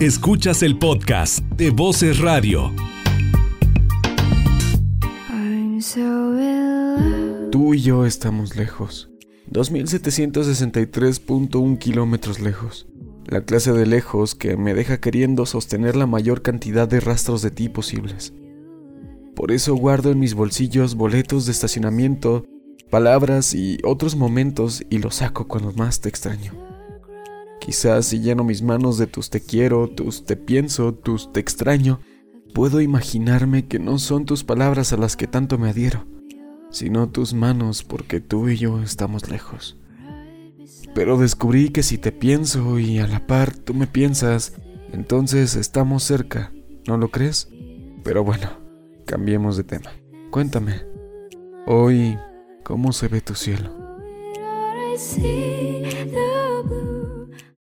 Escuchas el podcast de Voces Radio. Tú y yo estamos lejos. 2763.1 kilómetros lejos. La clase de lejos que me deja queriendo sostener la mayor cantidad de rastros de ti posibles. Por eso guardo en mis bolsillos boletos de estacionamiento, palabras y otros momentos y los saco cuando más te extraño. Quizás si lleno mis manos de tus te quiero, tus te pienso, tus te extraño, puedo imaginarme que no son tus palabras a las que tanto me adhiero, sino tus manos porque tú y yo estamos lejos. Pero descubrí que si te pienso y a la par tú me piensas, entonces estamos cerca, ¿no lo crees? Pero bueno, cambiemos de tema. Cuéntame, hoy, ¿cómo se ve tu cielo?